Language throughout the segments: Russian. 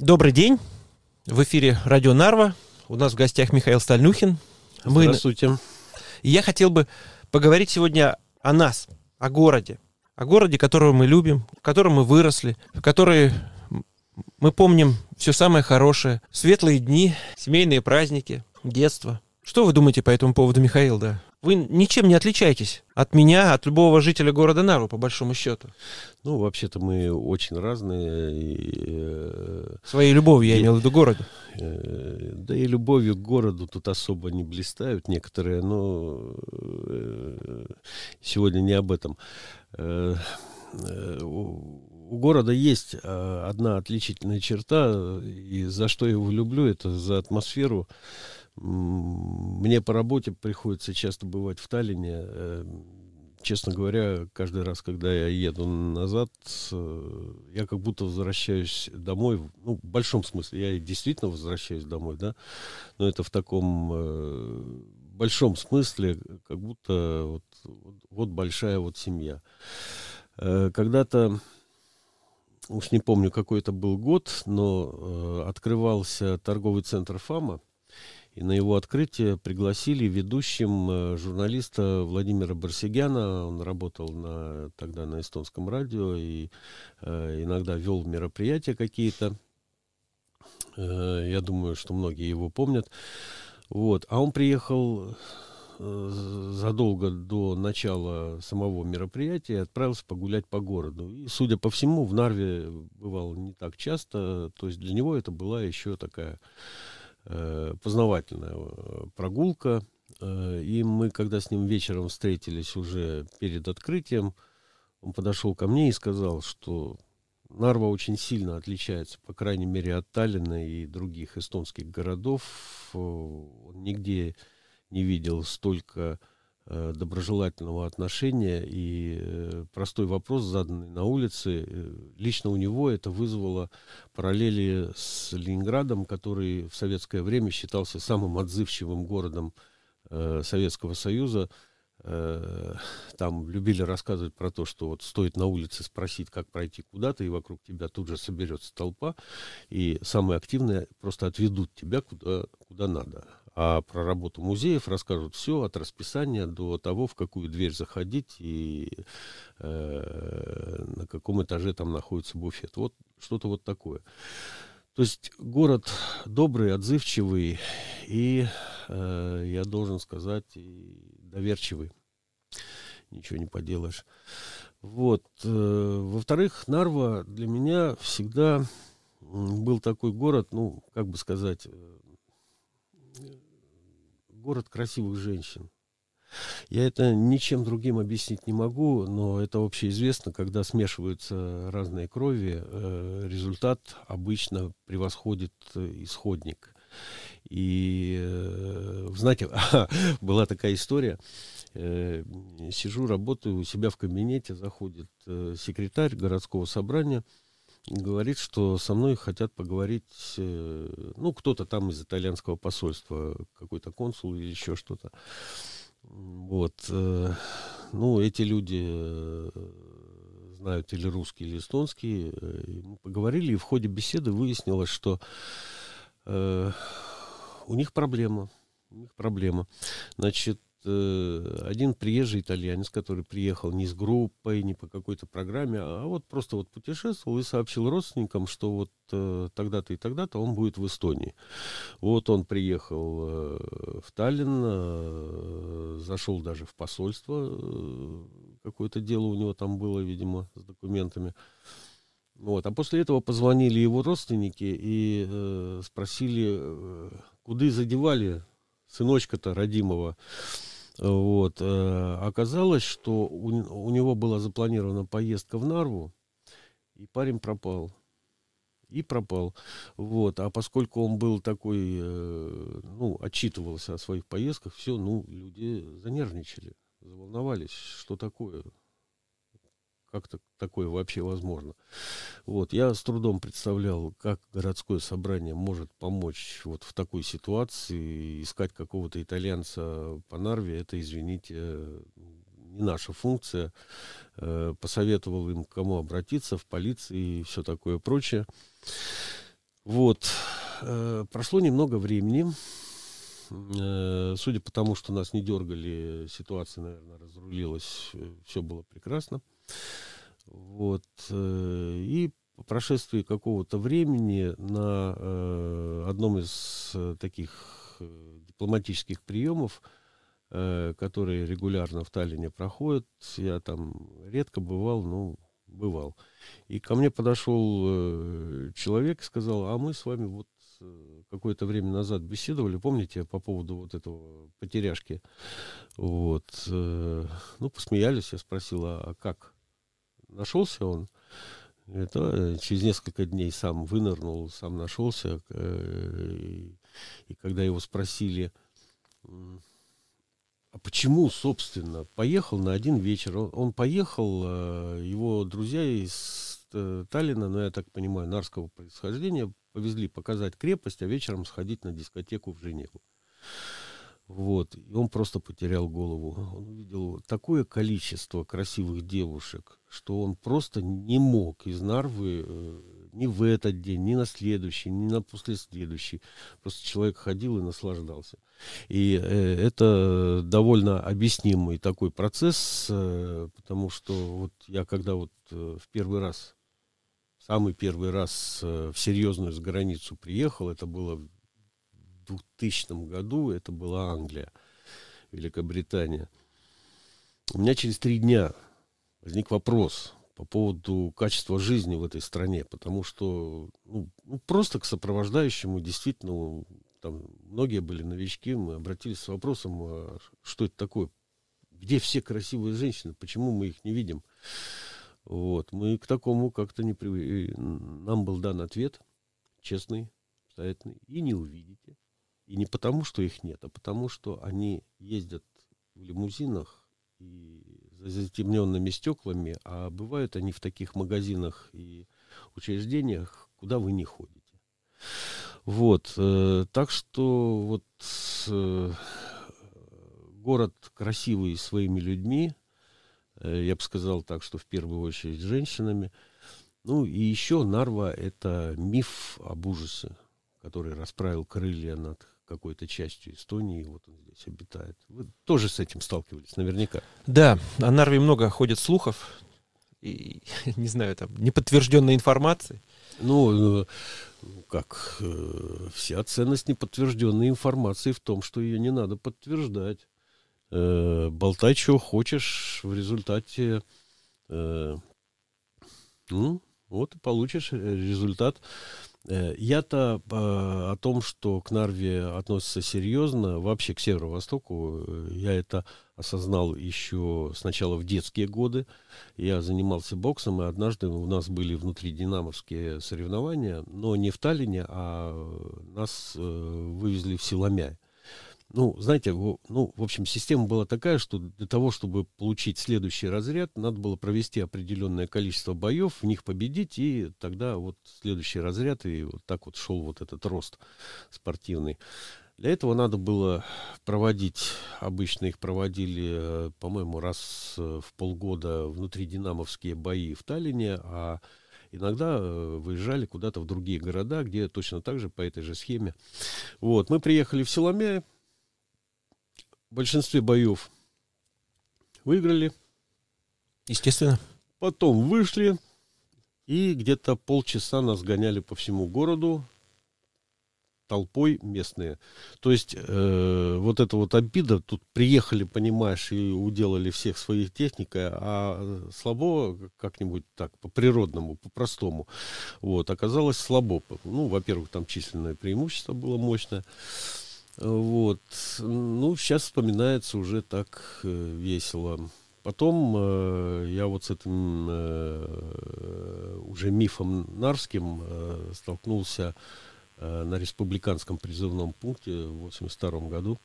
Добрый день. В эфире Радио Нарва. У нас в гостях Михаил Стальнюхин. Мы... Здравствуйте. И я хотел бы поговорить сегодня о нас, о городе. О городе, которого мы любим, в котором мы выросли, в который мы помним все самое хорошее. Светлые дни, семейные праздники, детство. Что вы думаете по этому поводу, Михаил, да? Вы ничем не отличаетесь от меня, от любого жителя города Нарву, по большому счету. Ну, вообще-то мы очень разные. И, э, Своей любовью, я и, имел в виду городу. Э, да и любовью к городу тут особо не блистают некоторые, но э, сегодня не об этом. У города есть одна отличительная черта, и за что я его люблю, это за атмосферу. Мне по работе приходится часто бывать в Таллине. Э, честно говоря, каждый раз, когда я еду назад, э, я как будто возвращаюсь домой. Ну, в большом смысле, я действительно возвращаюсь домой, да, но это в таком э, большом смысле, как будто вот, вот, вот большая вот семья. Когда-то уж не помню, какой это был год, но открывался торговый центр ФАМа, и на его открытие пригласили ведущим э, журналиста Владимира Барсигяна. Он работал на, тогда на эстонском радио и э, иногда вел мероприятия какие-то. Э, я думаю, что многие его помнят. Вот. А он приехал э, задолго до начала самого мероприятия и отправился погулять по городу. И, судя по всему, в Нарве бывал не так часто. То есть для него это была еще такая познавательная э, прогулка. Э, и мы, когда с ним вечером встретились уже перед открытием, он подошел ко мне и сказал, что Нарва очень сильно отличается, по крайней мере, от Таллина и других эстонских городов. Он нигде не видел столько Э, доброжелательного отношения и э, простой вопрос, заданный на улице, э, лично у него это вызвало параллели с Ленинградом, который в советское время считался самым отзывчивым городом Советского Союза. Там любили рассказывать про то, что вот стоит на улице спросить, как пройти куда-то, и вокруг тебя тут же соберется толпа, и самые активные просто отведут тебя куда, куда надо. А про работу музеев расскажут все от расписания до того, в какую дверь заходить и э, на каком этаже там находится буфет. Вот что-то вот такое. То есть город добрый, отзывчивый и, э, я должен сказать, доверчивый. Ничего не поделаешь. Вот. Э, во-вторых, Нарва для меня всегда был такой город, ну, как бы сказать, э, город красивых женщин. Я это ничем другим объяснить не могу, но это общеизвестно, когда смешиваются разные крови, э, результат обычно превосходит э, исходник. И, э, знаете, была такая история, сижу, работаю у себя в кабинете, заходит секретарь городского собрания, говорит, что со мной хотят поговорить, э, ну, кто-то там из итальянского посольства, какой-то консул или еще что-то. Вот. Э, ну, эти люди э, знают или русский, или эстонский. Мы поговорили, и в ходе беседы выяснилось, что у них проблема. У них проблема. Значит, Э, один приезжий итальянец, который приехал не с группой, не по какой-то программе, а вот просто вот путешествовал и сообщил родственникам, что вот э, тогда-то и тогда-то он будет в Эстонии. Вот он приехал э, в Таллин, зашел даже в посольство, какое-то дело у него там было, видимо, с документами. Вот. А после этого позвонили его родственники и э, спросили, э, куда задевали сыночка-то родимого. Вот. Э, оказалось, что у, у него была запланирована поездка в Нарву, и парень пропал. И пропал. Вот. А поскольку он был такой, э, ну, отчитывался о своих поездках, все, ну, люди занервничали, заволновались, что такое как то такое вообще возможно. Вот, я с трудом представлял, как городское собрание может помочь вот в такой ситуации, искать какого-то итальянца по Нарве, это, извините, не наша функция. Э, посоветовал им, к кому обратиться, в полиции и все такое прочее. Вот. Прошло немного времени. Судя по тому, что нас не дергали, ситуация, наверное, разрулилась. Все было прекрасно. Вот. И по прошествии какого-то времени на э, одном из э, таких э, дипломатических приемов, э, которые регулярно в Таллине проходят, я там редко бывал, но бывал. И ко мне подошел э, человек и сказал, а мы с вами вот э, какое-то время назад беседовали, помните, по поводу вот этого потеряшки. Вот. Э, ну, посмеялись, я спросил, а, а как? Нашелся он? Это э, через несколько дней сам вынырнул, сам нашелся. Э, и, когда его спросили, а почему, собственно, поехал на один вечер? Он, он поехал, э, его друзья из Таллина, ну, я так понимаю, нарского происхождения, повезли показать крепость, а вечером сходить на дискотеку в Женеву. Вот. И он просто потерял голову. Он увидел такое количество красивых девушек, что он просто не мог из Нарвы э, ни в этот день, ни на следующий, ни на послеследующий. Просто человек ходил и наслаждался. И э, это довольно объяснимый такой процесс, э, потому что вот я когда вот в первый раз, самый первый раз в серьезную с границу приехал, это было 2000 году это была Англия, Великобритания. У меня через три дня возник вопрос по поводу качества жизни в этой стране, потому что ну, ну, просто к сопровождающему действительно там многие были новички, мы обратились с вопросом, а что это такое, где все красивые женщины, почему мы их не видим. Вот, мы к такому как-то не привыкли. Нам был дан ответ, честный, обстоятельный, и не увидите. И не потому, что их нет, а потому, что они ездят в лимузинах и затемненными стеклами, а бывают они в таких магазинах и учреждениях, куда вы не ходите. Вот, э, так что вот э, город красивый своими людьми, э, я бы сказал так, что в первую очередь женщинами. Ну и еще Нарва это миф об ужасе, который расправил крылья над какой-то частью Эстонии, вот он здесь обитает. Вы тоже с этим сталкивались, наверняка. Да, о Нарве много ходит слухов, и, не знаю, там, неподтвержденной информации. Ну, э, ну, как, э, вся ценность неподтвержденной информации в том, что ее не надо подтверждать. Э, болтай, что хочешь, в результате, э, ну, вот и получишь результат. Э, я-то э, о том, что к Нарве относятся серьезно, вообще к Северо-Востоку, э, я это осознал еще сначала в детские годы. Я занимался боксом, и однажды у нас были внутри динамовские соревнования, но не в Таллине, а нас вывезли в Силомяй ну, знаете, ну, в общем, система была такая, что для того, чтобы получить следующий разряд, надо было провести определенное количество боев, в них победить, и тогда вот следующий разряд, и вот так вот шел вот этот рост спортивный. Для этого надо было проводить, обычно их проводили, э, по-моему, раз э, в полгода внутри динамовские бои в Таллине, а иногда э, выезжали куда-то в другие города, где точно так же по этой же схеме. Вот, мы приехали в Силомяй, в большинстве боев выиграли. Естественно. Потом вышли и где-то полчаса нас гоняли по всему городу толпой местные. То есть э, вот эта вот обида, тут приехали, понимаешь, и уделали всех своих техникой, а слабо как-нибудь так, по-природному, по-простому. Вот, оказалось слабо. Ну, во-первых, там численное преимущество было мощное. Вот. Ну, сейчас вспоминается уже так э, весело. Потом э, я вот с этим э, уже мифом Нарским э, столкнулся э, на республиканском призывном пункте в 82 году.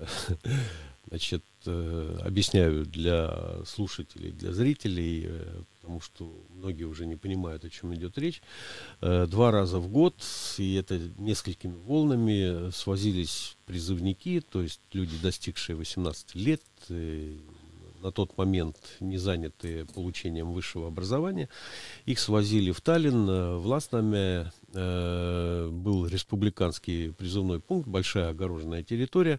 Значит, э, объясняю для слушателей, для зрителей, э, потому что многие уже не понимают, о чем идет речь. Э, два раза в год, и это несколькими волнами, свозились призывники, то есть люди, достигшие 18 лет, на тот момент не занятые получением высшего образования. Их свозили в Таллин. В Ласнаме был республиканский призывной пункт, большая огороженная территория.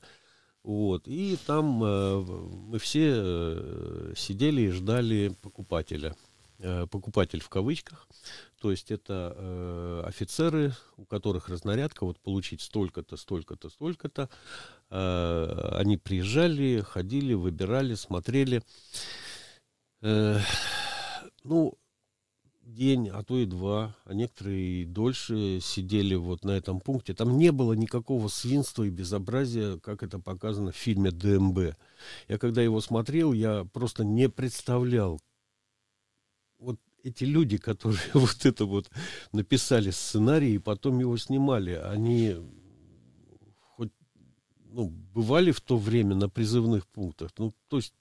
Вот, и там э, мы все э, сидели и ждали покупателя. Э, покупатель в кавычках. То есть это э, офицеры, у которых разнарядка, вот получить столько-то, столько-то, столько-то. Э, они приезжали, ходили, выбирали, смотрели. Э, ну, день, а то и два, а некоторые и дольше сидели вот на этом пункте. Там не было никакого свинства и безобразия, как это показано в фильме ДМБ. Я когда его смотрел, я просто не представлял, вот эти люди, которые вот это вот написали сценарий и потом его снимали, они хоть ну, бывали в то время на призывных пунктах. Ну, то есть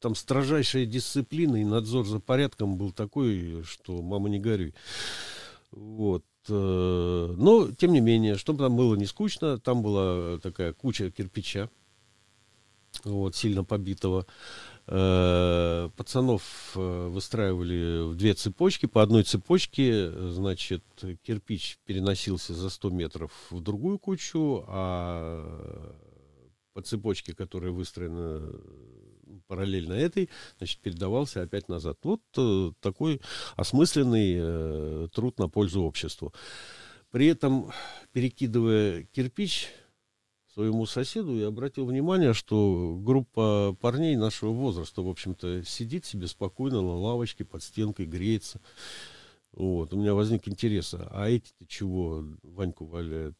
там строжайшая дисциплина и надзор за порядком был такой, что мама не горюй. Вот. Э, но, тем не менее, чтобы там было не скучно, там была такая куча кирпича, вот, сильно побитого. Э, пацанов э, выстраивали в две цепочки. По одной цепочке, значит, кирпич переносился за 100 метров в другую кучу, а по цепочке, которая выстроена параллельно этой, значит, передавался опять назад. Вот э, такой осмысленный труд на пользу обществу. При этом, перекидывая кирпич, своему соседу и обратил внимание, что группа парней нашего возраста, в общем-то, сидит себе спокойно на лавочке под стенкой, греется. Вот. У меня возник интерес, а эти-то чего Ваньку валяют?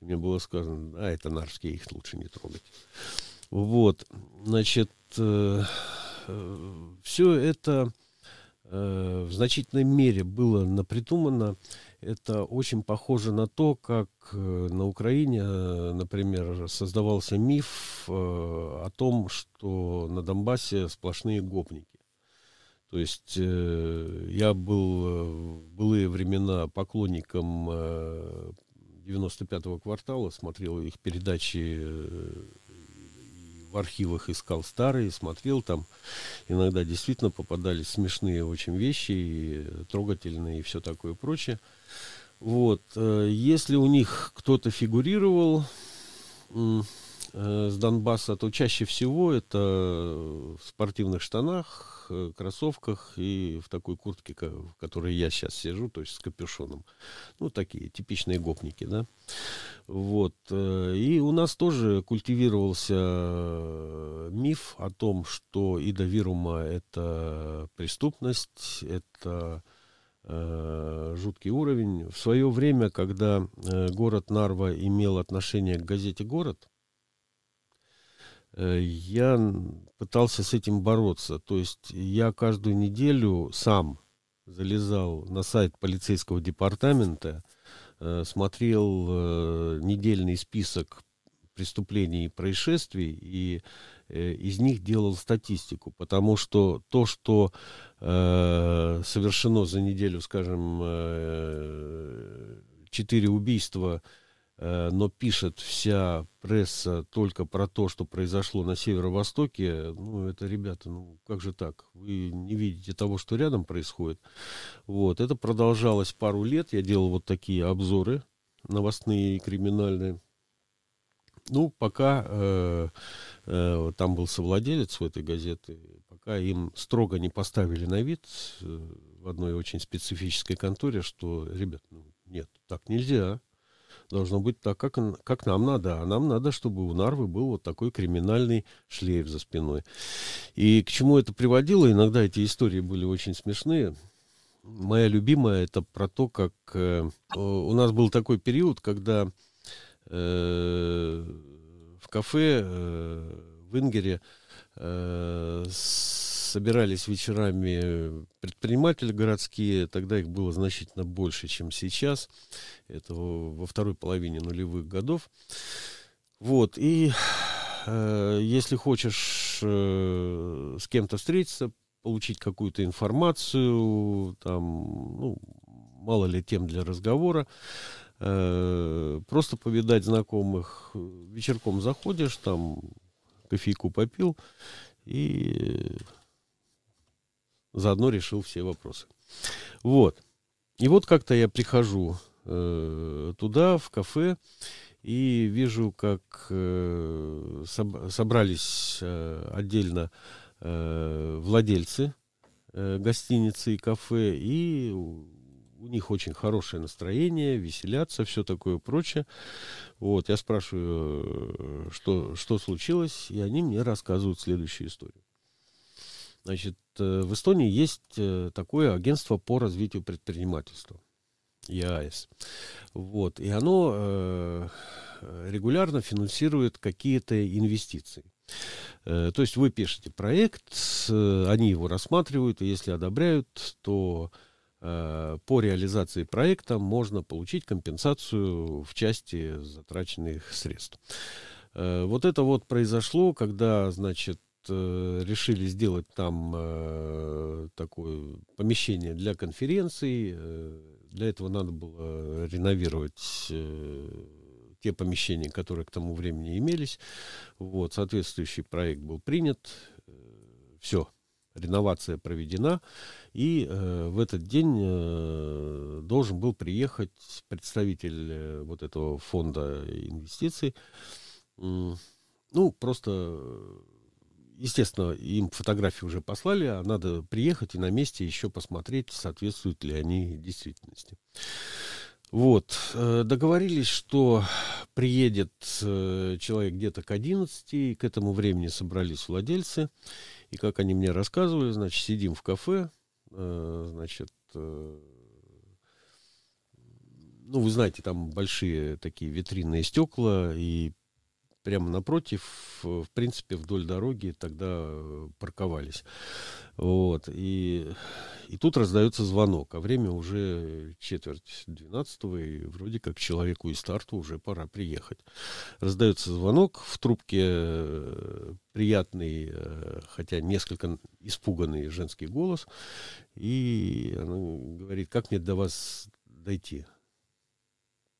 Мне было сказано, а это нарские, их лучше не трогать. Вот, значит, э, все это э, в значительной мере было напридумано это очень похоже на то, как э, на Украине, например, создавался миф о том, что на Донбассе сплошные гопники. То есть я был в былые времена поклонником 95-го квартала, смотрел их передачи в архивах искал старые, смотрел там. Иногда действительно попадались смешные очень вещи, и трогательные и все такое прочее. Вот. Э, если у них кто-то фигурировал с Донбасса, то чаще всего это в спортивных штанах, э, кроссовках и в такой куртке, в которой я сейчас сижу, то есть с капюшоном. Ну, такие типичные гопники, да. Вот. И у нас тоже культивировался миф о том, что Ида Вирума – это преступность, это Э, жуткий уровень. В свое время, когда э, город Нарва имел отношение к газете «Город», э, я пытался с этим бороться. То есть я каждую неделю сам залезал на сайт полицейского департамента, смотрел недельный список преступлений и происшествий и э, из них делал статистику, потому что то, что э, совершено за неделю, скажем, э, четыре убийства, э, но пишет вся пресса только про то, что произошло на северо-востоке, ну, это, ребята, ну, как же так? Вы не видите того, что рядом происходит. Вот, это продолжалось пару лет, я делал вот такие обзоры новостные и криминальные. Ну, пока э, э, там был совладелец у этой газеты, пока им строго не поставили на вид э, в одной очень специфической конторе, что, ребят, ну, нет, так нельзя. Должно быть так, как, как нам надо. А нам надо, чтобы у Нарвы был вот такой криминальный шлейф за спиной. И к чему это приводило? Иногда эти истории были очень смешные. Моя любимая это про то, как э, у нас был такой период, когда Э, в кафе э, в Ингере э, собирались вечерами предприниматели городские, тогда их было значительно больше, чем сейчас, это во второй половине нулевых годов. Вот, и э, если хочешь э, с кем-то встретиться, получить какую-то информацию, там, ну, мало ли тем для разговора, Э, просто повидать знакомых. Вечерком заходишь, там кофейку попил, и заодно решил все вопросы. Вот. И вот как-то я прихожу э, туда, в кафе, и вижу, как э, соб- собрались э, отдельно э, владельцы э, гостиницы и кафе, и у них очень хорошее настроение, веселятся, все такое прочее. Вот, я спрашиваю, э, что, что случилось, и они мне рассказывают следующую историю. Значит, в Эстонии есть э, такое агентство по развитию предпринимательства. ЕАЭС. Вот. И оно э, регулярно финансирует какие-то инвестиции. Э, то есть вы пишете проект, э, они его рассматривают, и если одобряют, то э, по реализации проекта можно получить компенсацию в части затраченных средств. Э, вот это вот произошло, когда, значит, Э, решили сделать там э, такое помещение для конференций. Э, для этого надо было реновировать э, те помещения, которые к тому времени имелись. Вот, соответствующий проект был принят. Э, Все, реновация проведена. И э, в этот день э, должен был приехать представитель э, вот этого фонда инвестиций. Ну, просто естественно, им фотографии уже послали, а надо приехать и на месте еще посмотреть, соответствуют ли они действительности. Вот, э, договорились, что приедет э, человек где-то к 11, и к этому времени собрались владельцы, и как они мне рассказывали, значит, сидим в кафе, э, значит, ну, вы знаете, там большие такие витринные стекла, и прямо напротив, в принципе, вдоль дороги тогда э, парковались. Вот. И, и тут раздается звонок, а время уже четверть двенадцатого, и вроде как человеку из старта уже пора приехать. Раздается звонок, в трубке э, приятный, э, хотя несколько испуганный женский голос, и она говорит, как мне до вас дойти?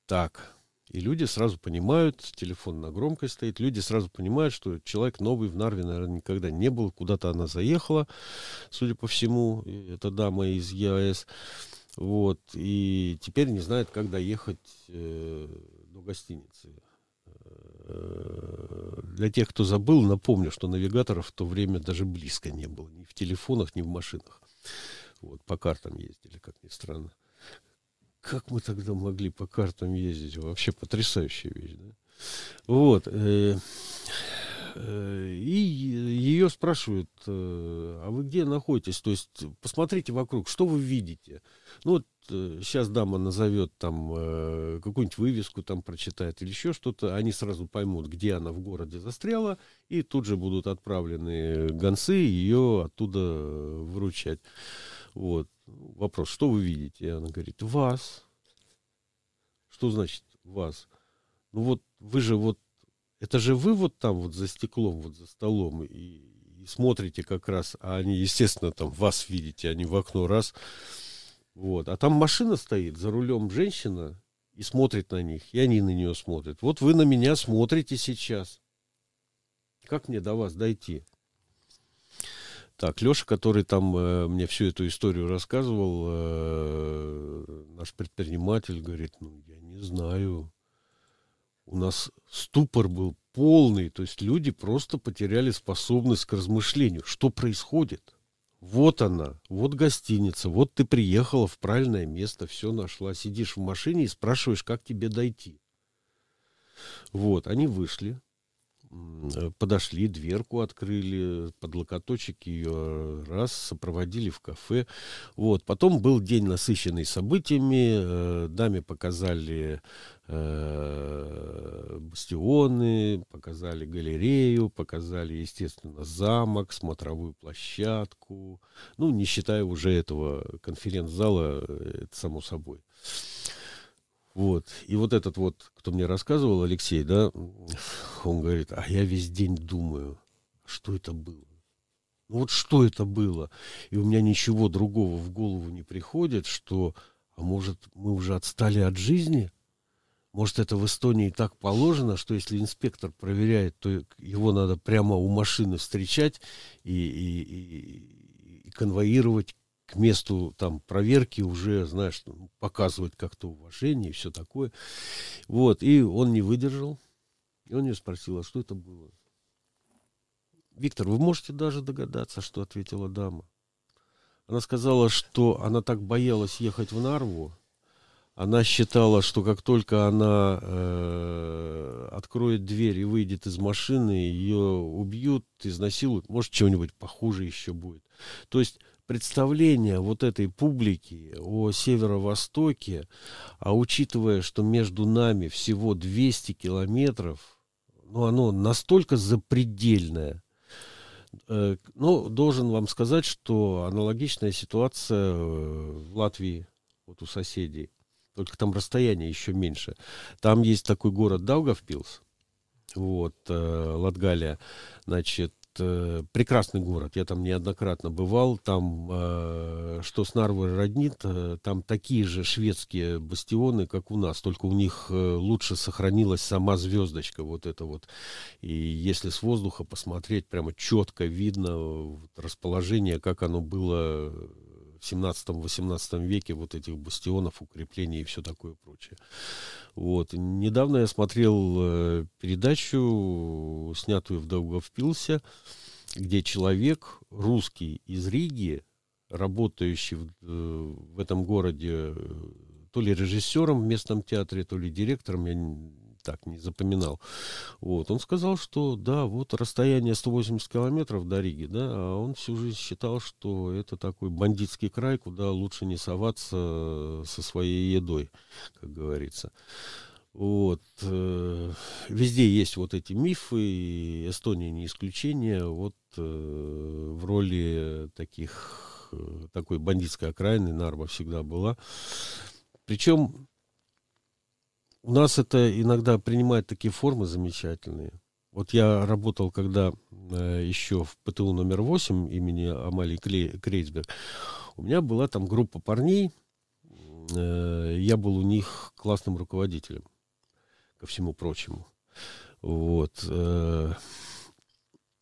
Так, и люди сразу понимают, телефон на громкость стоит, люди сразу понимают, что человек новый в Нарве, наверное, никогда не был, куда-то она заехала, судя по всему, это дама из ЕАЭС, вот, и теперь не знает, как доехать э, до гостиницы. Э, для тех, кто забыл, напомню, что навигаторов в то время даже близко не было, ни в телефонах, ни в машинах. Вот, по картам ездили, как ни странно. Как мы тогда могли по картам ездить? Вообще потрясающая вещь, да? Вот. Э, э, и ее спрашивают, э, а вы где находитесь? То есть посмотрите вокруг, что вы видите? Ну вот сейчас дама назовет там какую-нибудь вывеску там прочитает или еще что-то, они сразу поймут, где она в городе застряла, и тут же будут отправлены гонцы ее оттуда выручать. Вот. Вопрос, что вы видите? И она говорит, вас. Что значит вас? Ну вот вы же вот, это же вы вот там вот за стеклом, вот за столом и, и смотрите как раз, а они, естественно, там вас видите, они в окно раз. Вот. А там машина стоит, за рулем женщина, и смотрит на них, и они на нее смотрят. Вот вы на меня смотрите сейчас. Как мне до вас дойти? Так, Леша, который там э, мне всю эту историю рассказывал, э, наш предприниматель, говорит, ну, я не знаю. У нас ступор был полный, то есть люди просто потеряли способность к размышлению. Что происходит? Вот она, вот гостиница, вот ты приехала в правильное место, все нашла, сидишь в машине и спрашиваешь, как тебе дойти. Вот, они вышли, подошли, дверку открыли, под локоточек ее раз, сопроводили в кафе. Вот. Потом был день насыщенный событиями. Э, даме показали э, бастионы, показали галерею, показали, естественно, замок, смотровую площадку. Ну, не считая уже этого конференц-зала, это само собой. Вот. И вот этот вот, кто мне рассказывал, Алексей, да, он говорит, а я весь день думаю, что это было? Ну вот что это было? И у меня ничего другого в голову не приходит, что, а может, мы уже отстали от жизни? Может, это в Эстонии так положено, что если инспектор проверяет, то его надо прямо у машины встречать и, и, и, и конвоировать к месту там проверки уже, знаешь, показывать как-то уважение и все такое. Вот, и он не выдержал. И он ее спросил, а что это было? Виктор, вы можете даже догадаться, что ответила дама. Она сказала, что она так боялась ехать в Нарву, она считала, что как только она э, откроет дверь и выйдет из машины, ее убьют, изнасилуют, может, чего-нибудь похуже еще будет. То есть представление вот этой публики о северо-востоке, а учитывая, что между нами всего 200 километров, ну, оно настолько запредельное. Э, ну, должен вам сказать, что аналогичная ситуация э, в Латвии, вот у соседей только там расстояние еще меньше. Там есть такой город Даугавпилс, вот, э, Латгалия, значит, э, прекрасный город, я там неоднократно бывал, там, э, что с Нарвой роднит, э, там такие же шведские бастионы, как у нас, только у них э, лучше сохранилась сама звездочка, вот это вот, и если с воздуха посмотреть, прямо четко видно вот, расположение, как оно было 17-18 веке вот этих бастионов, укреплений и все такое прочее. Вот. Недавно я смотрел э, передачу, снятую в Даугавпилсе, где человек, русский из Риги, работающий в, э, в этом городе э, то ли режиссером в местном театре, то ли директором, я так не запоминал. Вот. Он сказал, что да, вот расстояние 180 километров до Риги, да, а он всю жизнь считал, что это такой бандитский край, куда лучше не соваться со своей едой, как говорится. Вот. Э, везде есть вот эти мифы, и Эстония не исключение. Вот э, в роли таких, э, такой бандитской окраины Нарва всегда была. Причем у нас это иногда принимает такие формы замечательные. Вот я работал, когда э, еще в ПТУ номер 8 имени Амалии Крейцберг, у меня была там группа парней, э, я был у них классным руководителем, ко всему прочему. Вот. Э,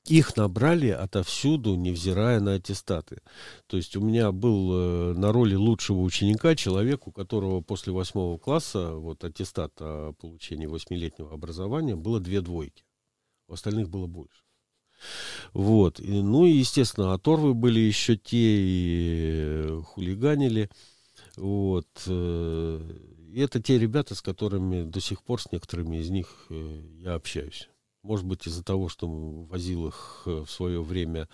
их набрали отовсюду, невзирая на аттестаты. То есть у меня был э, на роли лучшего ученика человек, у которого после восьмого класса вот аттестат о получении восьмилетнего образования было две двойки. У остальных было больше. Вот. И, ну и, естественно, оторвы были еще те и хулиганили. Вот. Э, и это те ребята, с которыми до сих пор, с некоторыми из них э, я общаюсь. Может быть, из-за того, что возил их э, в свое время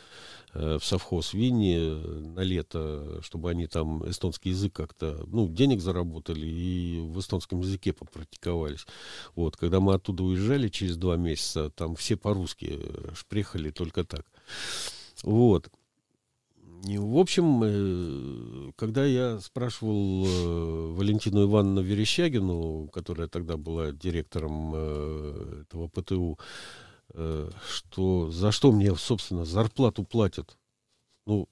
э, в совхоз Винни э, на лето, чтобы они там эстонский язык как-то, ну, денег заработали и в эстонском языке попрактиковались. Вот, когда мы оттуда уезжали через два месяца, там все по-русски приехали только так. Вот. В общем, э, когда я спрашивал э, Валентину Ивановну Верещагину, которая тогда была директором э, этого ПТУ, что за что мне, собственно, зарплату платят? Ну,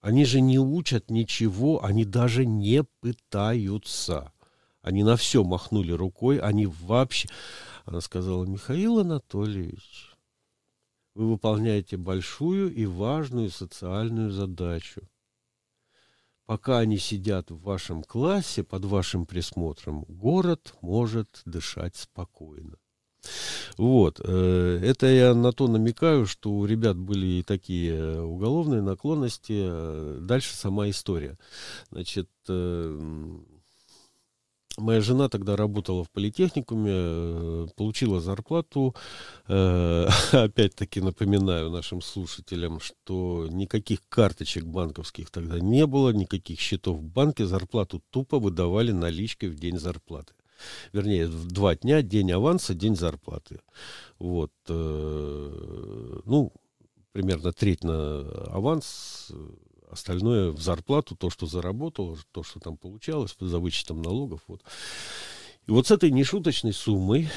они же не учат ничего, они даже не пытаются. Они на все махнули рукой, они вообще... Она сказала, Михаил Анатольевич, вы выполняете большую и важную социальную задачу. Пока они сидят в вашем классе под вашим присмотром, город может дышать спокойно. Вот, э, это я на то намекаю, что у ребят были и такие уголовные наклонности. Дальше сама история. Значит, э, Моя жена тогда работала в политехникуме, э, получила зарплату. Э, опять-таки напоминаю нашим слушателям, что никаких карточек банковских тогда не было, никаких счетов в банке. Зарплату тупо выдавали наличкой в день зарплаты. Вернее, в два дня, день аванса, день зарплаты. Вот. Э, ну, примерно треть на аванс, остальное в зарплату, то, что заработал, то, что там получалось за вычетом налогов. Вот. И вот с этой нешуточной суммой,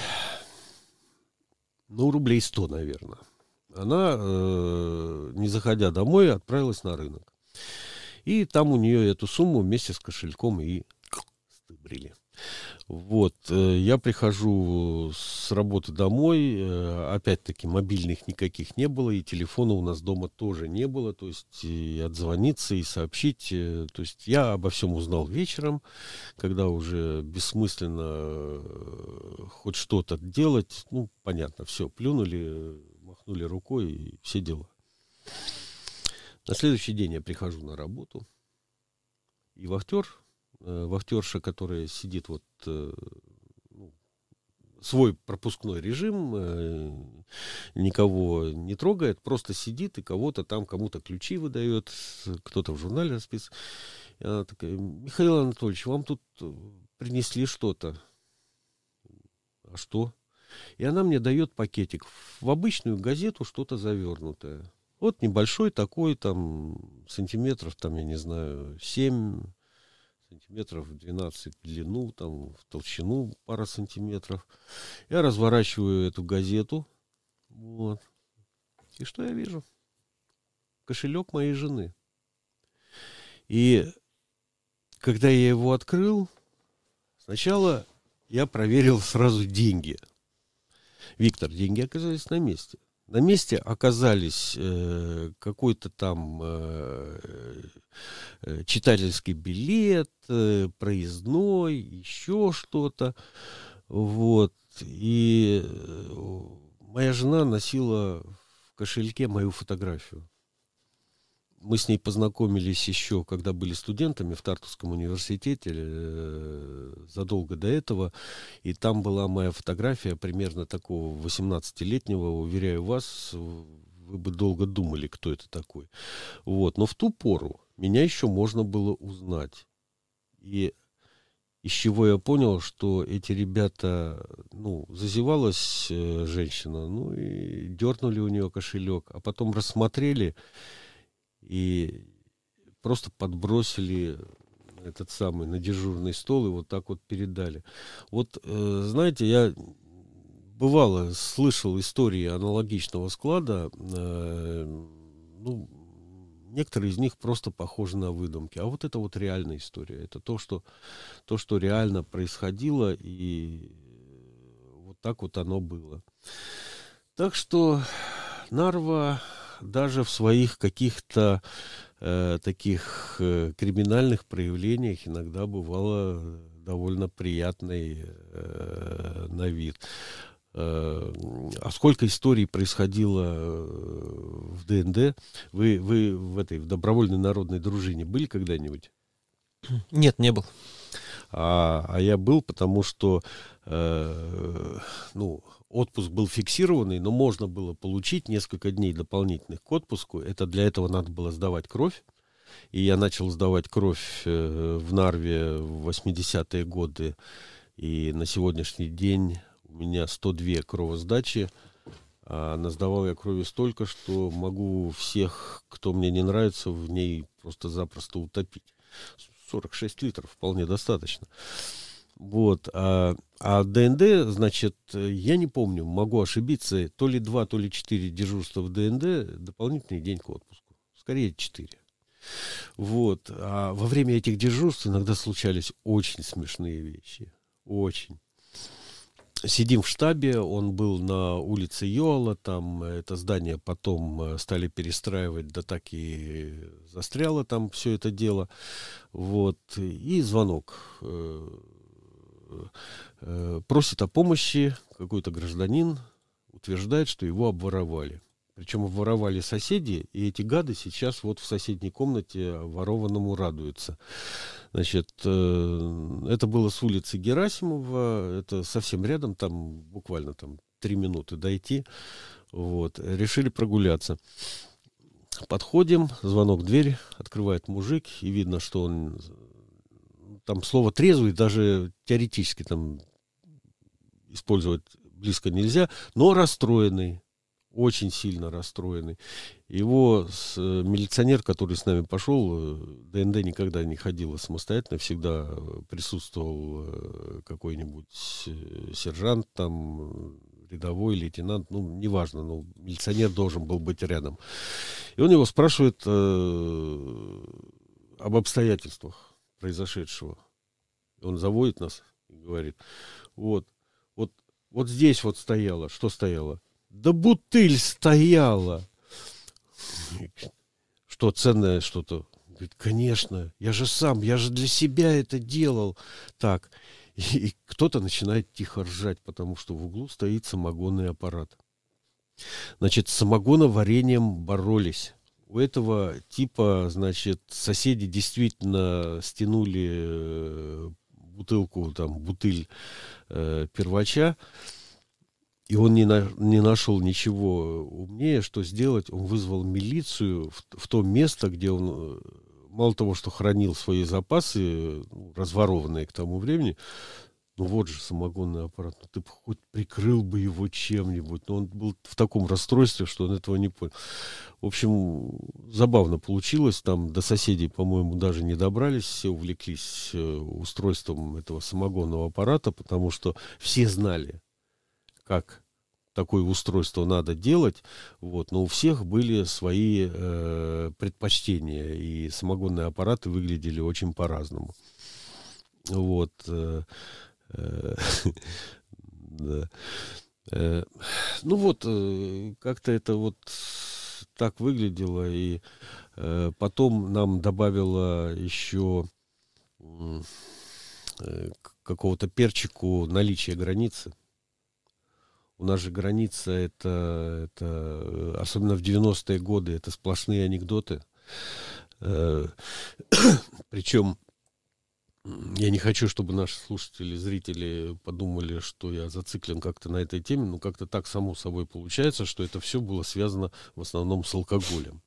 ну, рублей 100, наверное, она, э, не заходя домой, отправилась на рынок. И там у нее эту сумму вместе с кошельком и стыбрили. Вот, э, я прихожу с работы домой, э, опять-таки мобильных никаких не было, и телефона у нас дома тоже не было, то есть и отзвониться, и сообщить, э, то есть я обо всем узнал вечером, когда уже бессмысленно хоть что-то делать, ну, понятно, все, плюнули, махнули рукой и все дела. На следующий день я прихожу на работу, и вахтер э, вахтерша, которая сидит вот э, ну, свой пропускной режим, э, никого не трогает, просто сидит и кого-то там, кому-то ключи выдает, кто-то в журнале расписывает. И она такая, Михаил Анатольевич, вам тут принесли что-то. А что? И она мне дает пакетик в обычную газету, что-то завернутое. Вот небольшой такой, там, сантиметров, там, я не знаю, 7, сантиметров 12 в длину, там в толщину пара сантиметров. Я разворачиваю эту газету. Вот. И что я вижу? Кошелек моей жены. И когда я его открыл, сначала я проверил сразу деньги. Виктор, деньги оказались на месте. На месте оказались э, какой-то там э, э, читательский билет, э, проездной, еще что-то. Вот. И э, моя жена носила в кошельке мою фотографию мы с ней познакомились еще, когда были студентами в Тартусском университете, э, задолго до этого. И там была моя фотография примерно такого 18-летнего. Уверяю вас, вы бы долго думали, кто это такой. Вот. Но в ту пору меня еще можно было узнать. И из чего я понял, что эти ребята, ну, зазевалась э, женщина, ну, и дернули у нее кошелек, а потом рассмотрели, и просто подбросили этот самый на дежурный стол и вот так вот передали. Вот, э, знаете, я бывало слышал истории аналогичного склада. Э, ну, некоторые из них просто похожи на выдумки. А вот это вот реальная история. Это то, что, то, что реально происходило, и вот так вот оно было. Так что Нарва даже в своих каких-то э, таких э, криминальных проявлениях иногда бывало довольно приятной э, на вид. Э, а сколько историй происходило э, в ДНД? Вы, вы в этой в добровольной народной дружине были когда-нибудь? Нет, не был. А, а я был, потому что э, ну, отпуск был фиксированный, но можно было получить несколько дней дополнительных к отпуску. Это для этого надо было сдавать кровь. И я начал сдавать кровь э, в Нарве в 80-е годы. И на сегодняшний день у меня 102 кровосдачи. А насдавал я крови столько, что могу всех, кто мне не нравится, в ней просто-запросто утопить. 46 литров вполне достаточно. Вот. А, а ДНД, значит, я не помню, могу ошибиться, то ли два, то ли четыре дежурства в ДНД, дополнительный день к отпуску. Скорее четыре. Вот. А во время этих дежурств иногда случались очень смешные вещи. Очень. Сидим в штабе, он был на улице Йола, там это здание потом э, стали перестраивать, да так и застряло там все это дело. Вот. И звонок э, просит о помощи какой-то гражданин, утверждает, что его обворовали. Причем обворовали соседи, и эти гады сейчас вот в соседней комнате ворованному радуются. Значит, э, это было с улицы Герасимова, это совсем рядом, там буквально там три минуты дойти. Вот, решили прогуляться. Подходим, звонок в дверь, открывает мужик, и видно, что он там слово трезвый даже теоретически там использовать близко нельзя, но расстроенный, очень сильно расстроенный. Его с, э, милиционер, который с нами пошел, ДНД э, никогда не ходила самостоятельно, всегда присутствовал э, какой-нибудь сержант там, рядовой лейтенант, ну, неважно, но милиционер должен был быть рядом. И он его спрашивает э, об обстоятельствах произошедшего. Он заводит нас И говорит, вот, вот, вот здесь вот стояла. Что стояла? Да бутыль стояла. Что, ценное что-то? Говорит, конечно, я же сам, я же для себя это делал. Так, и, и кто-то начинает тихо ржать, потому что в углу стоит самогонный аппарат. Значит, с самогоноварением боролись. У этого типа, значит, соседи действительно стянули э, бутылку, там, бутыль э, первача, и он не, на, не нашел ничего умнее, что сделать. Он вызвал милицию в, в то место, где он э, мало того, что хранил свои запасы, ну, разворованные к тому времени, ну вот же самогонный аппарат, ну ты бы хоть прикрыл бы его чем-нибудь. Но он был в таком расстройстве, что он этого не понял. В общем, забавно получилось. Там до соседей, по-моему, даже не добрались. Все увлеклись э, устройством этого самогонного аппарата, потому что все знали, как такое устройство надо делать, вот, но у всех были свои э, предпочтения, и самогонные аппараты выглядели очень по-разному. Вот. Э, да. Э, ну вот, э, как-то это вот так выглядело, и потом нам добавила еще какого-то перчику наличие границы. У нас же граница это, это особенно в 90-е годы, это сплошные анекдоты. Причем я не хочу, чтобы наши слушатели, зрители подумали, что я зациклен как-то на этой теме, но как-то так само собой получается, что это все было связано в основном с алкоголем.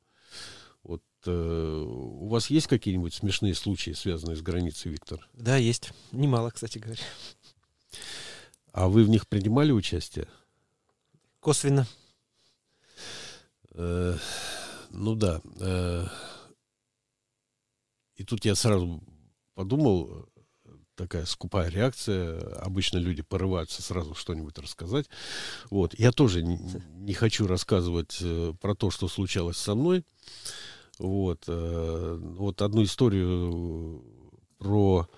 Вот э, у вас есть какие-нибудь смешные случаи, связанные с границей, Виктор? Да, есть. Немало, кстати говоря. А вы в них принимали участие? Косвенно. Э, ну да. Э, и тут я сразу подумал, такая скупая реакция. Обычно люди порываются сразу что-нибудь рассказать. Вот. Я тоже не, не хочу рассказывать э, про то, что случалось со мной. Вот. Э, вот одну историю про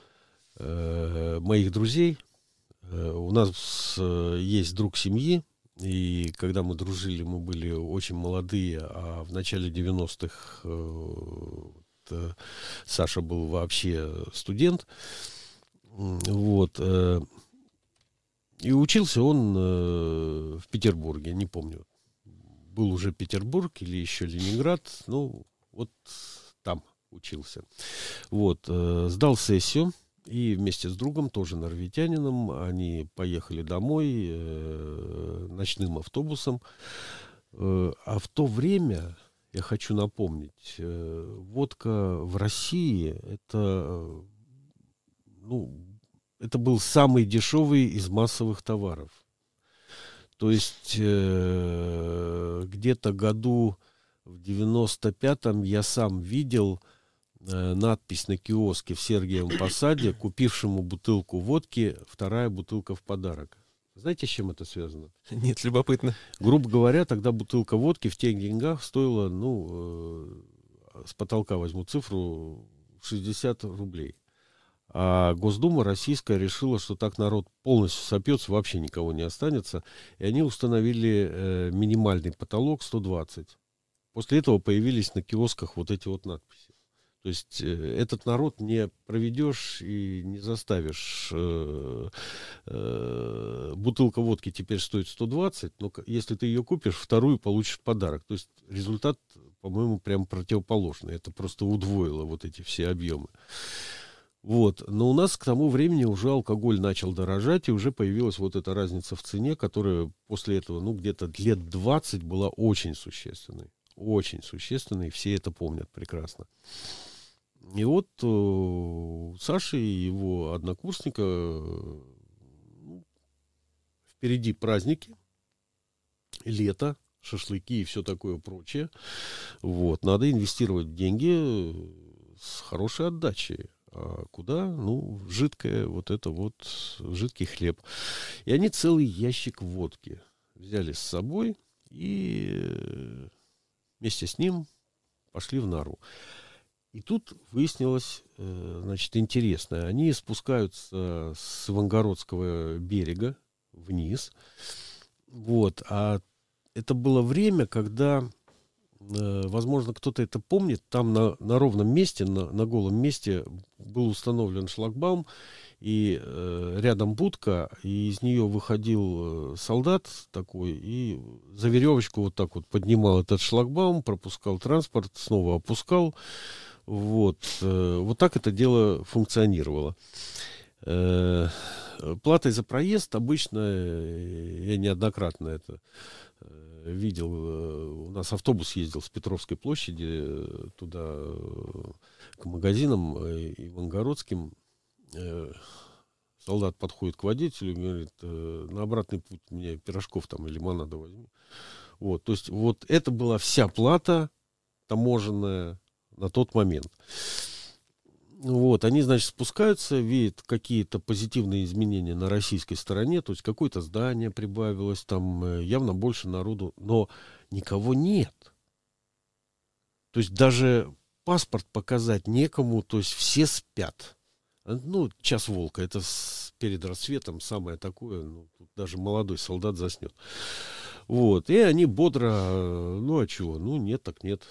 э, моих друзей. Э, у нас э, есть друг семьи, и когда мы дружили, мы были очень молодые, а в начале 90-х Э, Саша был вообще студент. Вот. Э, и учился он э, в Петербурге, не помню. Был уже Петербург или еще Ленинград. Ну, вот там учился. Вот. Сдал сессию. И вместе с другом, тоже норвитянином, они поехали домой ночным автобусом. а в то время я хочу напомнить, э, водка в России это, ну, это был самый дешевый из массовых товаров. То есть э, где-то году в 95-м я сам видел э, надпись на киоске в Сергиевом Посаде, купившему бутылку водки, вторая бутылка в подарок. Знаете, с чем это связано? Нет, любопытно. Грубо говоря, тогда бутылка водки в тех деньгах стоила, ну, э, с потолка возьму цифру, 60 рублей. А Госдума российская решила, что так народ полностью сопьется, вообще никого не останется. И они установили э, минимальный потолок 120. После этого появились на киосках вот эти вот надписи. То есть э, этот народ не проведешь и не заставишь. Э, э, бутылка водки теперь стоит 120, но если ты ее купишь, вторую получишь в подарок. То есть результат, по-моему, прям противоположный. Это просто удвоило вот эти все объемы. Вот. Но у нас к тому времени уже алкоголь начал дорожать, и уже появилась вот эта разница в цене, которая после этого, ну, где-то лет 20 была очень существенной. Очень существенной, все это помнят прекрасно. И вот э, Саша и его однокурсника ну, впереди праздники, лето, шашлыки и все такое прочее. Вот, надо инвестировать деньги э, с хорошей отдачей. А куда? Ну, жидкое, вот это вот, жидкий хлеб. И они целый ящик водки взяли с собой и э, вместе с ним пошли в нору. И тут выяснилась э, значит, интересное. Они спускаются с Ивангородского берега вниз. Вот. А это было время, когда, э, возможно, кто-то это помнит, там на, на ровном месте, на, на голом месте был установлен шлагбаум, и э, рядом будка, и из нее выходил э, солдат такой, и за веревочку вот так вот поднимал этот шлагбаум, пропускал транспорт, снова опускал. Вот, э, вот так это дело функционировало. Э, платой за проезд обычно, э, я неоднократно это видел, у нас автобус ездил с Петровской площади туда, к магазинам э, Ивангородским, солдат подходит к водителю и говорит, на обратный путь мне пирожков там и лимонада возьми. Вот, то есть вот это была вся плата таможенная на тот момент. Вот, они, значит, спускаются, видят какие-то позитивные изменения на российской стороне, то есть какое-то здание прибавилось, там э, явно больше народу, но никого нет. То есть даже паспорт показать некому, то есть все спят. Ну, час волка, это с, перед рассветом самое такое, ну, тут даже молодой солдат заснет. Вот, и они бодро, ну, а чего, ну, нет, так нет.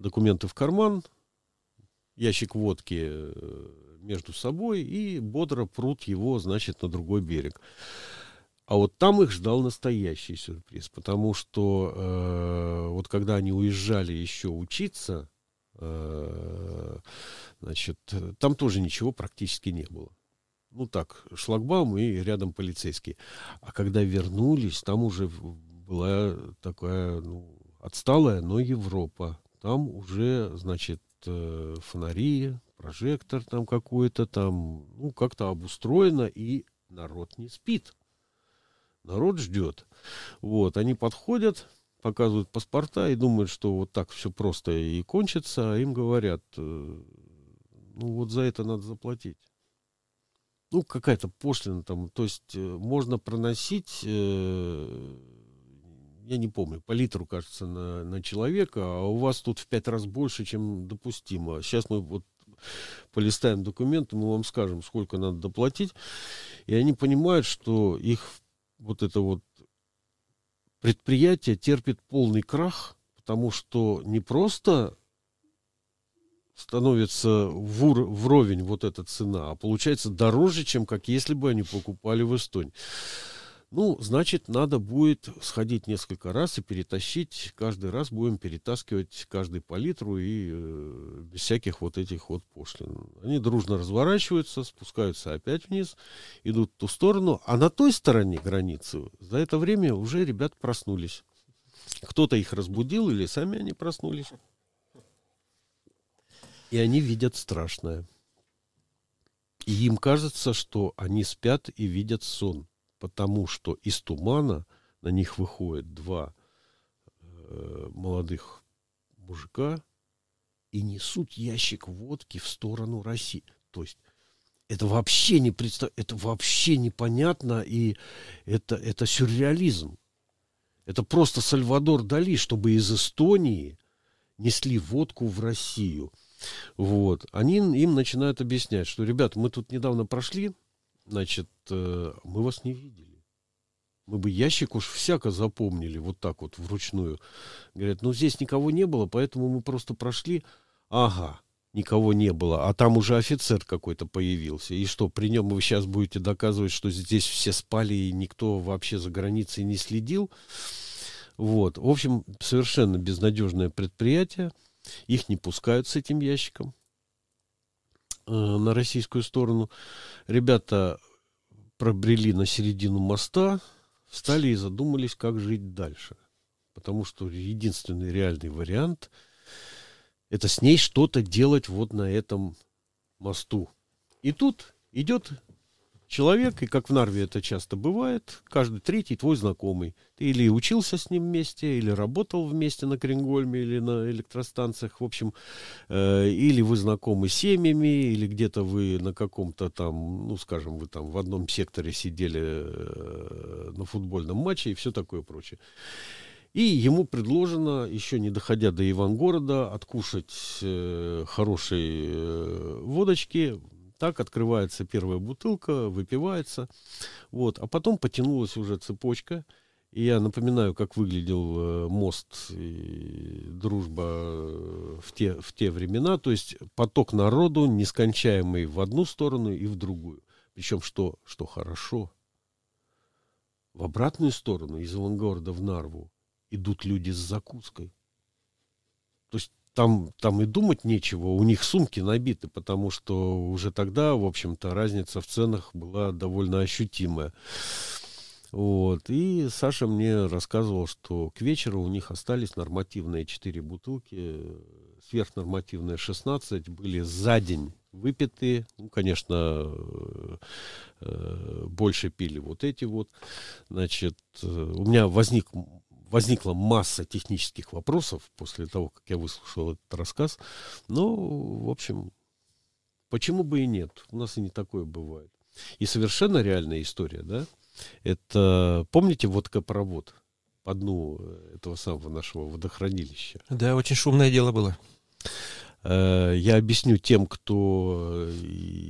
Документы в карман, ящик водки э, между собой и бодро прут его, значит, на другой берег. А вот там их ждал настоящий сюрприз, потому что э, вот когда они уезжали еще учиться, э, Значит, там тоже ничего практически не было. Ну так, шлагбаум и рядом полицейские. А когда вернулись, там уже была такая, ну, отсталая, но Европа. Там уже, значит, э, фонари, прожектор там какой-то там, ну, как-то обустроено, и народ не спит. Народ ждет. Вот, они подходят, показывают паспорта и думают, что вот так все просто и кончится, а им говорят, э, ну вот за это надо заплатить. Ну, какая-то пошлина там. То есть э, можно проносить, я не помню, по литру, кажется, на, на человека, а у вас тут в пять раз больше, чем допустимо. Сейчас мы вот полистаем документы, мы вам скажем, сколько надо доплатить. И они понимают, что их вот это вот предприятие терпит полный крах, потому что не просто становится в ур- вровень вот эта цена, а получается дороже, чем как если бы они покупали в Эстонии. Ну, значит, надо будет сходить несколько раз и перетащить. Каждый раз будем перетаскивать каждый по литру и э, без всяких вот этих вот пошлин. Они дружно разворачиваются, спускаются опять вниз, идут в ту сторону. А на той стороне границы за это время уже ребят проснулись. Кто-то их разбудил или сами они проснулись. И они видят страшное. И им кажется, что они спят и видят сон, потому что из тумана на них выходят два э, молодых мужика и несут ящик водки в сторону России. То есть это вообще не представ... это вообще непонятно, и это, это сюрреализм. Это просто Сальвадор Дали, чтобы из Эстонии несли водку в Россию. Вот. Они им начинают объяснять, что, ребята, мы тут недавно прошли, значит, э, мы вас не видели. Мы бы ящик уж всяко запомнили, вот так вот, вручную. Говорят, ну здесь никого не было, поэтому мы просто прошли. Ага, никого не было, а там уже офицер какой-то появился. И что, при нем вы сейчас будете доказывать, что здесь все спали и никто вообще за границей не следил? Вот. В общем, совершенно безнадежное предприятие. Их не пускают с этим ящиком на российскую сторону. Ребята пробрели на середину моста, встали и задумались, как жить дальше. Потому что единственный реальный вариант – это с ней что-то делать вот на этом мосту. И тут идет человек, и как в Нарве это часто бывает, каждый третий твой знакомый. Ты или учился с ним вместе, или работал вместе на Крингольме, или на электростанциях, в общем, э, или вы знакомы с семьями, или где-то вы на каком-то там, ну, скажем, вы там в одном секторе сидели э, на футбольном матче и все такое прочее. И ему предложено, еще не доходя до Ивангорода, откушать э, хорошей э, водочки. Так открывается первая бутылка, выпивается. Вот. А потом потянулась уже цепочка. И я напоминаю, как выглядел э, мост и дружба э, в те, в те времена. То есть поток народу нескончаемый в одну сторону и в другую. Причем что, что хорошо, в обратную сторону, из Ивангорода в Нарву, идут люди с закуской. То есть там, там и думать нечего, у них сумки набиты, потому что уже тогда, в общем-то, разница в ценах была довольно ощутимая. Вот. И Саша мне рассказывал, что к вечеру у них остались нормативные 4 бутылки, сверхнормативные 16, были за день выпиты. Ну, конечно, э, э, больше пили вот эти вот. Значит, э, у меня возник возникла масса технических вопросов после того, как я выслушал этот рассказ. Но, в общем, почему бы и нет? У нас и не такое бывает. И совершенно реальная история, да? Это, помните, водопровод по дну э, этого самого нашего водохранилища? Да, очень шумное дело было. Э, я объясню тем, кто э,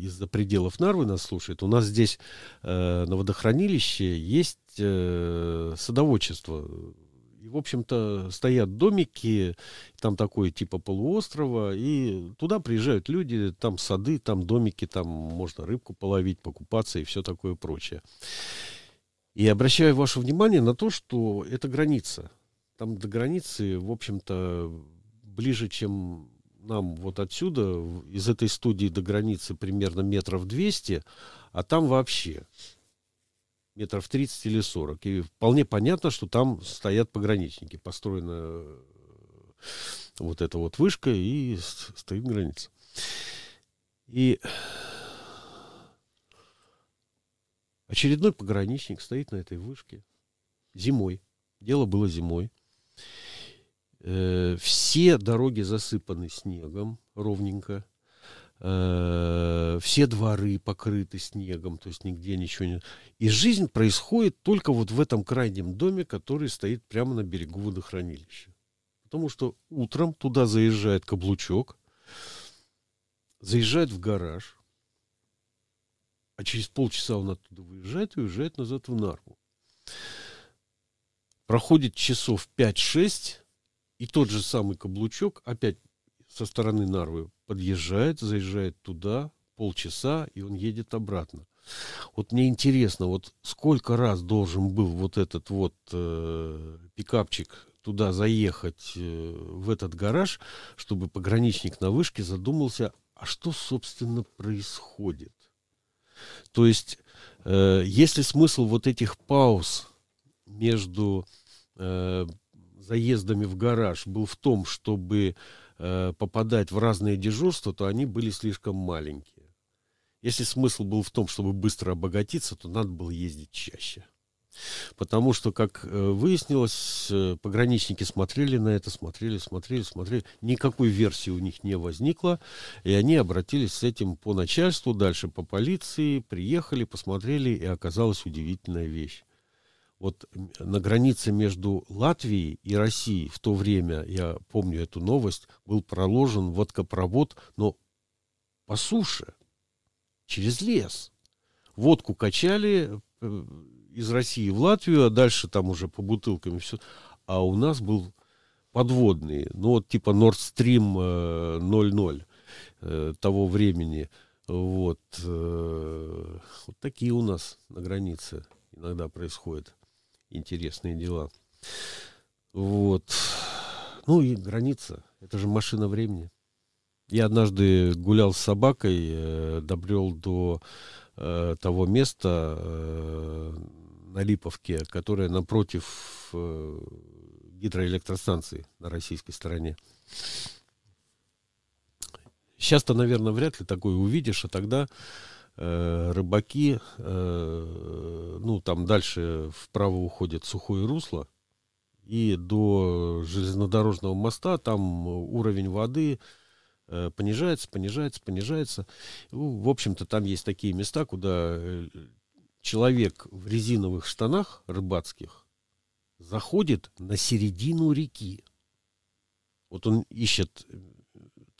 из-за пределов Нарвы нас слушает. У нас здесь на водохранилище есть садоводчество и, в общем-то, стоят домики, там такое типа полуострова, и туда приезжают люди, там сады, там домики, там можно рыбку половить, покупаться и все такое прочее. И обращаю ваше внимание на то, что это граница. Там до границы, в общем-то, ближе, чем нам вот отсюда, из этой студии до границы примерно метров 200, а там вообще метров 30 или 40. И вполне понятно, что там стоят пограничники. Построена э, вот эта вот вышка и стоит граница. И очередной пограничник стоит на этой вышке зимой. Дело было зимой. Э, все дороги засыпаны снегом ровненько. Э, все дворы покрыты снегом, то есть нигде ничего не... И жизнь происходит только вот в этом крайнем доме, который стоит прямо на берегу водохранилища. Потому что утром туда заезжает каблучок, заезжает в гараж, а через полчаса он оттуда выезжает и уезжает назад в Нарву. Проходит часов 5-6, и тот же самый каблучок опять со стороны Нарвы подъезжает, заезжает туда, полчаса, и он едет обратно. Вот мне интересно, вот сколько раз должен был вот этот вот э, пикапчик туда заехать, э, в этот гараж, чтобы пограничник на вышке задумался, а что, собственно, происходит? То есть, э, если смысл вот этих пауз между э, заездами в гараж был в том, чтобы Э, попадать в разные дежурства, то они были слишком маленькие. Если смысл был в том, чтобы быстро обогатиться, то надо было ездить чаще. Потому что, как э, выяснилось, э, пограничники смотрели на это, смотрели, смотрели, смотрели. Никакой версии у них не возникло. И они обратились с этим по начальству, дальше по полиции, приехали, посмотрели, и оказалась удивительная вещь вот на границе между Латвией и Россией в то время, я помню эту новость, был проложен водкопровод, но по суше, через лес. Водку качали э, из России в Латвию, а дальше там уже по бутылкам и все. А у нас был подводный, ну вот типа Nord Stream 00 э, того времени. Вот, э, вот такие у нас на границе иногда происходят интересные дела. Вот. Ну и граница. Это же машина времени. Я однажды гулял с собакой, э, добрел до э, того места э, на Липовке, которое напротив э, гидроэлектростанции на российской стороне. Сейчас-то, наверное, вряд ли такое увидишь, а тогда Э, рыбаки, э, ну, там дальше вправо уходит сухое русло, и до железнодорожного моста там уровень воды э, понижается, понижается, понижается. Ну, в общем-то, там есть такие места, куда человек в резиновых штанах рыбацких заходит на середину реки. Вот он ищет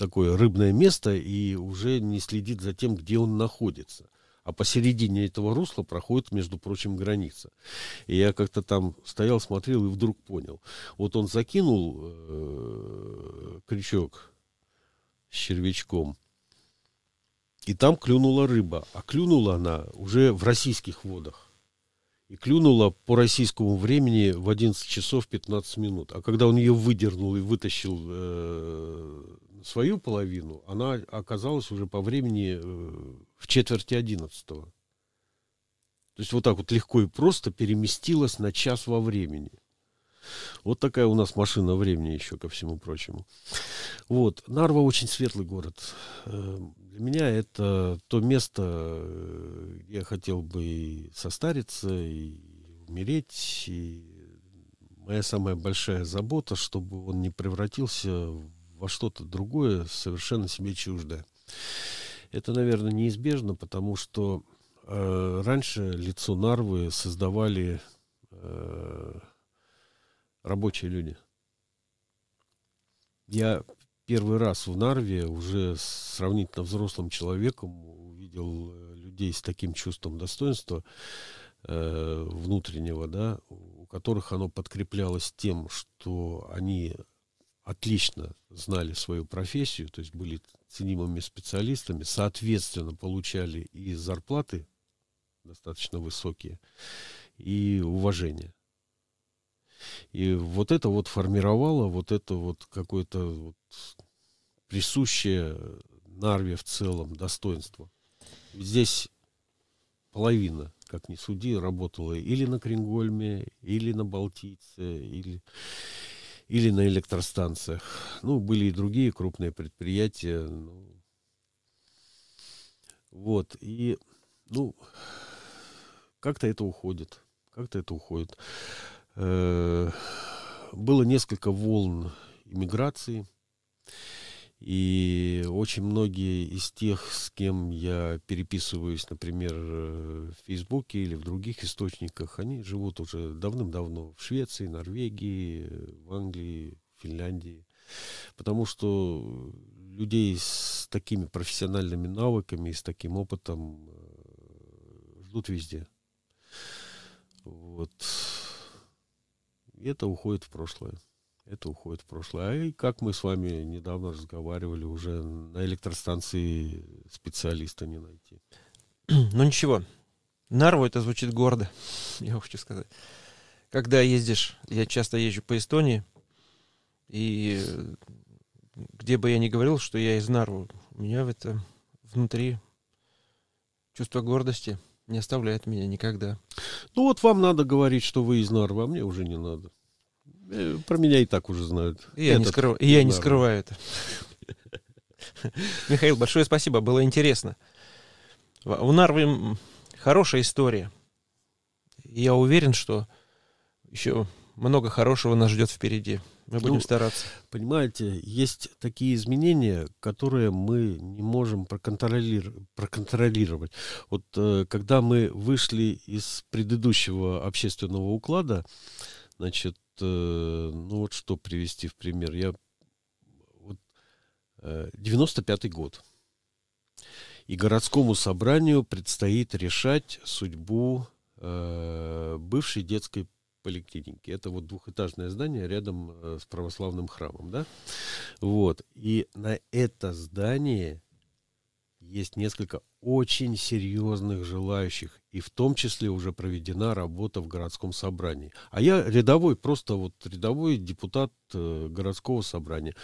такое рыбное место и уже не следит за тем, где он находится. А посередине этого русла проходит, между прочим, граница. И я как-то там стоял, смотрел и вдруг понял. Вот он закинул э, крючок с червячком, и там клюнула рыба. А клюнула она уже в российских водах. И клюнула по российскому времени в 11 часов 15 минут. А когда он ее выдернул и вытащил э, свою половину, она оказалась уже по времени э, в четверти одиннадцатого. То есть вот так вот легко и просто переместилась на час во времени. Вот такая у нас машина времени еще ко всему прочему. Вот. Нарва очень светлый город. Э, для меня это то место, где я хотел бы и состариться, и умереть. И моя самая большая забота, чтобы он не превратился во что-то другое, совершенно себе чуждое. Это, наверное, неизбежно, потому что э, раньше лицо Нарвы создавали э, рабочие люди. Я первый раз в Нарве уже сравнительно взрослым человеком увидел э, людей с таким чувством достоинства э, внутреннего, да, у которых оно подкреплялось тем, что они отлично знали свою профессию, то есть были ценимыми специалистами, соответственно, получали и зарплаты достаточно высокие, и уважение. И вот это вот формировало вот это вот какое-то вот присущее Нарве в целом достоинство. Здесь половина, как ни суди, работала или на Крингольме, или на Балтийце, или, или на электростанциях. Ну, были и другие крупные предприятия. Ну, вот, и, ну, как-то это уходит. Как-то это уходит. Э, было несколько волн иммиграции. И очень многие из тех, с кем я переписываюсь, например, в Фейсбуке или в других источниках, они живут уже давным-давно в Швеции, Норвегии, в Англии, Финляндии. Потому что людей с такими профессиональными навыками с таким опытом э, ждут везде. Вот. И это уходит в прошлое это уходит в прошлое. А и как мы с вами недавно разговаривали, уже на электростанции специалиста не найти. Ну ничего, Нарву это звучит гордо, я хочу сказать. Когда ездишь, я часто езжу по Эстонии, и где бы я ни говорил, что я из Нарву, у меня в это внутри чувство гордости не оставляет меня никогда. Ну вот вам надо говорить, что вы из Нарвы, а мне уже не надо. Э, про меня и так уже знают. И я, не, скрыв... и я не скрываю это. Михаил, большое спасибо, было интересно. У Нарвы хорошая история. Я уверен, что еще много хорошего нас ждет впереди. Мы будем ну, стараться. Понимаете, есть такие изменения, которые мы не можем проконтролировать. проконтролировать. Вот э, когда мы вышли из предыдущего общественного уклада, значит, ну вот что привести в пример. Я вот, 95-й э, год. И городскому собранию предстоит решать судьбу э, бывшей детской поликлиники. Это вот двухэтажное здание рядом э, с православным храмом, да? Вот. И на это здание есть несколько очень серьезных желающих, и в том числе уже проведена работа в городском собрании. А я рядовой, просто вот рядовой депутат э, городского собрания.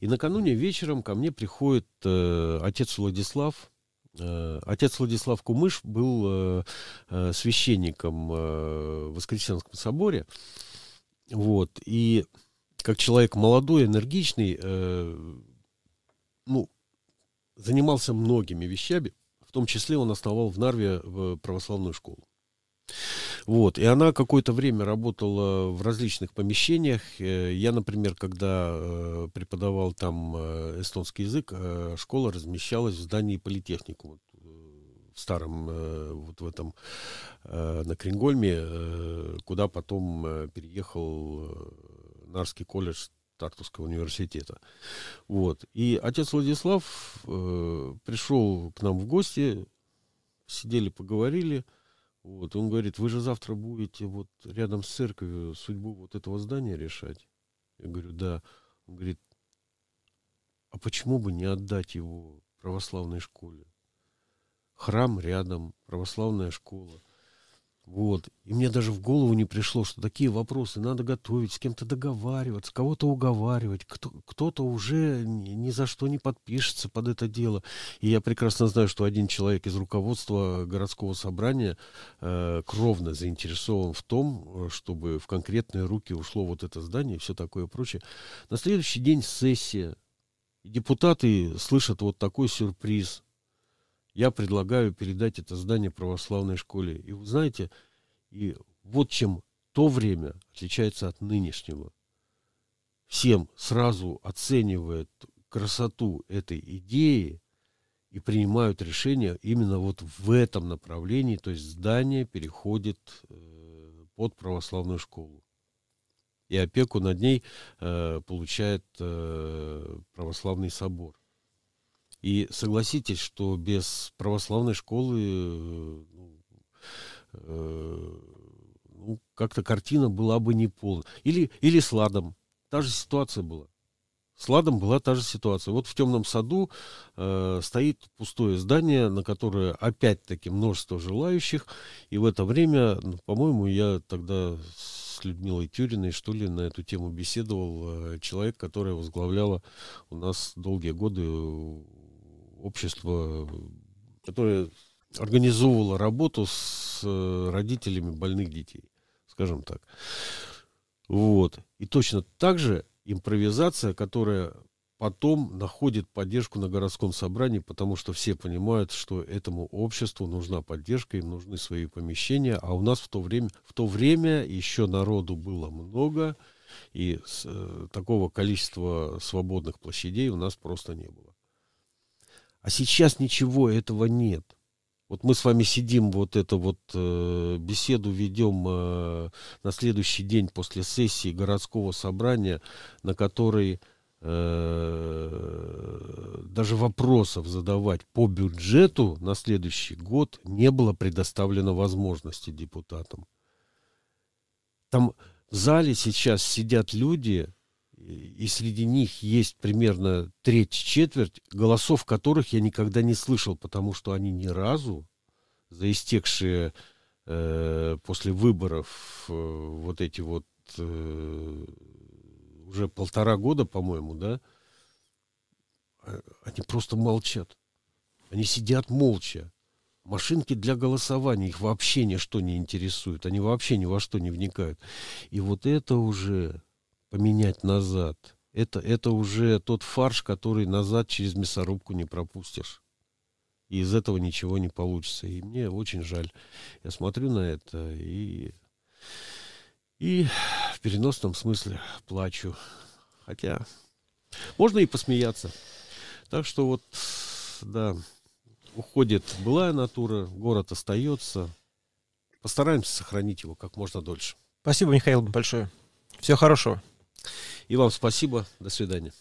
И накануне вечером ко мне приходит э, отец Владислав, э, Отец Владислав Кумыш был э, э, священником в Воскресенском соборе. Вот. И как человек молодой, энергичный, ну, занимался многими вещами, в том числе он основал в Нарве э, православную школу. Вот, и она какое-то время работала в различных помещениях. Э, я, например, когда э, преподавал там эстонский язык, школа размещалась в здании политехникума старом, э, вот в этом, э, на Крингольме, э, куда потом э, переехал э, Нарский колледж Тартуского университета. Вот. И отец Владислав э, пришел к нам в гости, сидели, поговорили. Вот. Он говорит, вы же завтра будете вот рядом с церковью судьбу вот этого здания решать. Я говорю, да. Он говорит, а почему бы не отдать его православной школе? Храм рядом, православная школа. Вот. И мне даже в голову не пришло, что такие вопросы надо готовить, с кем-то договариваться, кого-то уговаривать. Кто, кто-то уже ни, за что не подпишется под это дело. И я прекрасно знаю, что один человек из руководства городского собрания э, кровно заинтересован в том, чтобы в конкретные руки ушло вот это здание и все такое прочее. На следующий день сессия. Депутаты слышат вот такой сюрприз я предлагаю передать это здание православной школе. И вы знаете, и вот чем то время отличается от нынешнего. Всем сразу оценивают красоту этой идеи и принимают решение именно вот в этом направлении, то есть здание переходит э, под православную школу. И опеку над ней э, получает э, православный собор. И согласитесь, что без православной школы ну, э, ну, как-то картина была бы не полная. Или, или с Ладом. Та же ситуация была. С Ладом была та же ситуация. Вот в темном саду э, стоит пустое здание, на которое опять-таки множество желающих. И в это время, ну, по-моему, я тогда с Людмилой Тюриной, что ли, на эту тему беседовал. Э, человек, которая возглавляла у нас долгие годы общество, которое организовывало работу с э, родителями больных детей, скажем так. Вот. И точно так же импровизация, которая потом находит поддержку на городском собрании, потому что все понимают, что этому обществу нужна поддержка, им нужны свои помещения, а у нас в то время, в то время еще народу было много, и э, такого количества свободных площадей у нас просто не было. А сейчас ничего этого нет. Вот мы с вами сидим, вот эту вот э, беседу ведем э, на следующий день после сессии городского собрания, на которой э, даже вопросов задавать по бюджету на следующий год не было предоставлено возможности депутатам. Там в зале сейчас сидят люди, и среди них есть примерно треть-четверть голосов, которых я никогда не слышал, потому что они ни разу за истекшие э, после выборов э, вот эти вот э, уже полтора года, по-моему, да, а, они просто молчат. Они сидят молча. Машинки для голосования их вообще ничто не интересует. Они вообще ни во что не вникают. И вот это уже поменять назад. Это, это уже тот фарш, который назад через мясорубку не пропустишь. И из этого ничего не получится. И мне очень жаль. Я смотрю на это и, и в переносном смысле плачу. Хотя можно и посмеяться. Так что вот, да, уходит былая натура, город остается. Постараемся сохранить его как можно дольше. Спасибо, Михаил, большое. Всего хорошего. И вам спасибо. До свидания.